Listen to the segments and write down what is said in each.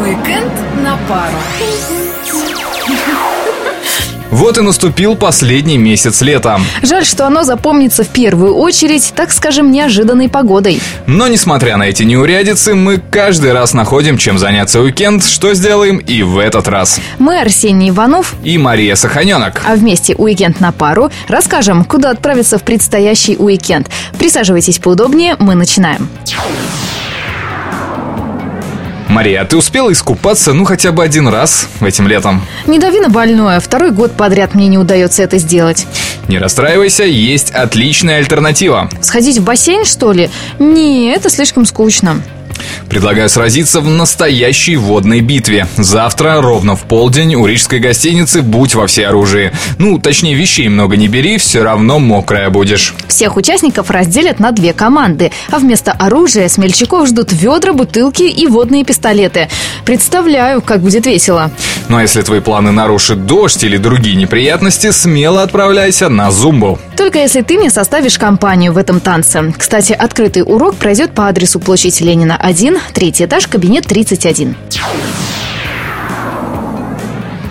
Уикенд на пару. Вот и наступил последний месяц лета. Жаль, что оно запомнится в первую очередь, так скажем, неожиданной погодой. Но несмотря на эти неурядицы, мы каждый раз находим, чем заняться уикенд, что сделаем и в этот раз. Мы Арсений Иванов, И Мария Саханенок. а вместе «Уикенд на пару» расскажем, куда отправиться в предстоящий уикенд. Присаживайтесь поудобнее, мы начинаем. Мария, а ты успела искупаться, ну, хотя бы один раз этим летом? Не дави на больное, второй год подряд мне не удается это сделать. Не расстраивайся, есть отличная альтернатива. Сходить в бассейн, что ли? Не, это слишком скучно. Предлагаю сразиться в настоящей водной битве. Завтра, ровно в полдень, у рижской гостиницы «Будь во всеоружии». Ну, точнее, вещей много не бери, все равно мокрая будешь. Всех участников разделят на две команды, а вместо оружия смельчаков ждут ведра, бутылки и водные пистолеты. Представляю, как будет весело. Ну а если твои планы нарушит дождь или другие неприятности, смело отправляйся на зумбу. Только если ты мне составишь компанию в этом танце. Кстати, открытый урок пройдет по адресу площадь Ленина 1, третий этаж, кабинет 31.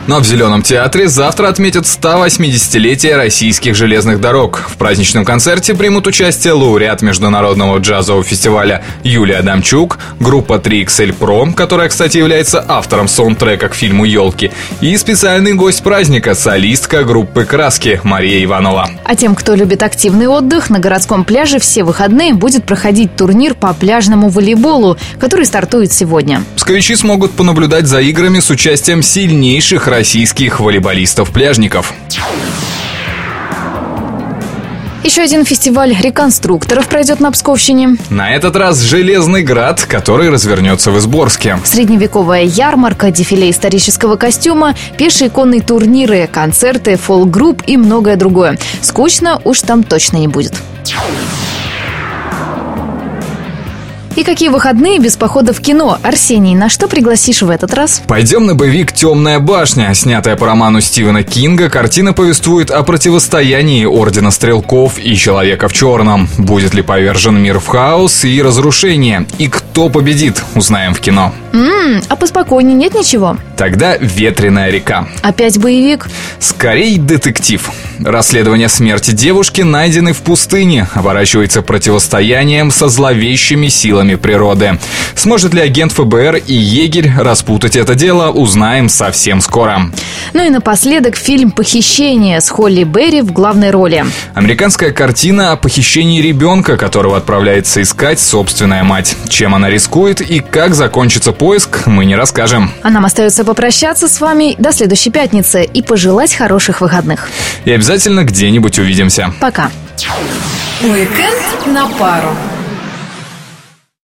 Но в Зеленом театре завтра отметят 180-летие российских железных дорог. В праздничном концерте примут участие лауреат Международного джазового фестиваля Юлия Адамчук, группа 3XL Pro, которая, кстати, является автором саундтрека к фильму «Елки», и специальный гость праздника, солистка группы «Краски» Мария Иванова. А тем, кто любит активный отдых, на городском пляже все выходные будет проходить турнир по пляжному волейболу, который стартует сегодня. Псковичи смогут понаблюдать за играми с участием сильнейших российских волейболистов-пляжников. Еще один фестиваль реконструкторов пройдет на Псковщине. На этот раз «Железный град», который развернется в Изборске. Средневековая ярмарка, дефиле исторического костюма, пешие конные турниры, концерты, фолк-групп и многое другое. Скучно уж там точно не будет. И какие выходные без похода в кино? Арсений, на что пригласишь в этот раз? Пойдем на боевик «Темная башня». Снятая по роману Стивена Кинга, картина повествует о противостоянии Ордена Стрелков и Человека в Черном. Будет ли повержен мир в хаос и разрушение? И кто победит, узнаем в кино. М, а поспокойнее нет ничего? Тогда «Ветреная река». Опять боевик? Скорей детектив. Расследование смерти девушки, найденной в пустыне, оборачивается противостоянием со зловещими силами природы. Сможет ли агент ФБР и егерь распутать это дело, узнаем совсем скоро. Ну и напоследок фильм «Похищение» с Холли Берри в главной роли. Американская картина о похищении ребенка, которого отправляется искать собственная мать. Чем она рискует и как закончится поиск, мы не расскажем. А нам остается попрощаться с вами до следующей пятницы и пожелать хороших выходных. И обязательно где-нибудь увидимся. Пока. Уикенд на пару.